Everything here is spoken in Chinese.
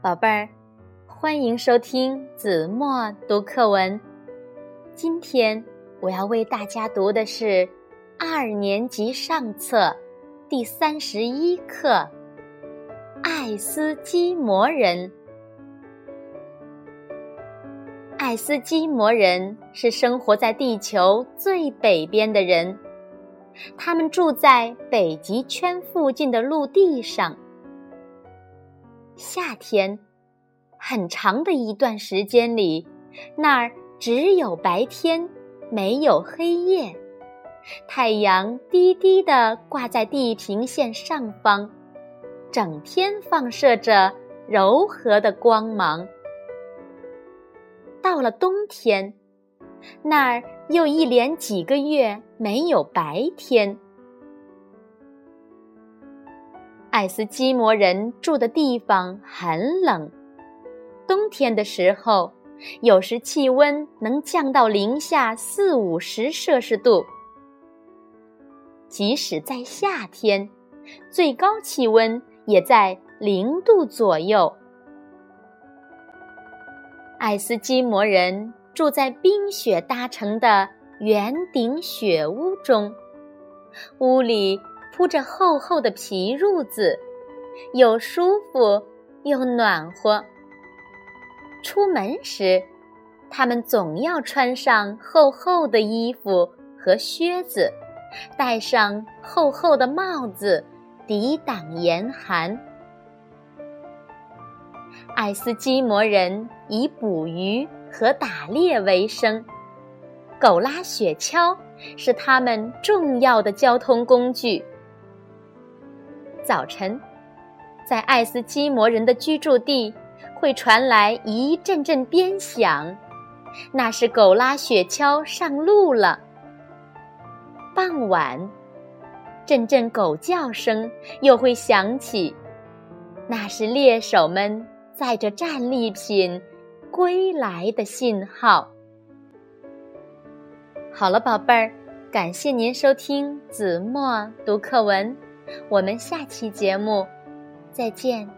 宝贝儿，欢迎收听子墨读课文。今天我要为大家读的是二年级上册第三十一课《爱斯基摩人》。爱斯基摩人是生活在地球最北边的人，他们住在北极圈附近的陆地上。夏天，很长的一段时间里，那儿只有白天，没有黑夜。太阳低低的挂在地平线上方，整天放射着柔和的光芒。到了冬天，那儿又一连几个月没有白天。爱斯基摩人住的地方很冷，冬天的时候，有时气温能降到零下四五十摄氏度。即使在夏天，最高气温也在零度左右。爱斯基摩人住在冰雪搭成的圆顶雪屋中，屋里。铺着厚厚的皮褥子，又舒服又暖和。出门时，他们总要穿上厚厚的衣服和靴子，戴上厚厚的帽子，抵挡严寒。爱斯基摩人以捕鱼和打猎为生，狗拉雪橇是他们重要的交通工具。早晨，在爱斯基摩人的居住地，会传来一阵阵鞭响，那是狗拉雪橇上路了。傍晚，阵阵狗叫声又会响起，那是猎手们载着战利品归来的信号。好了，宝贝儿，感谢您收听子墨读课文。我们下期节目再见。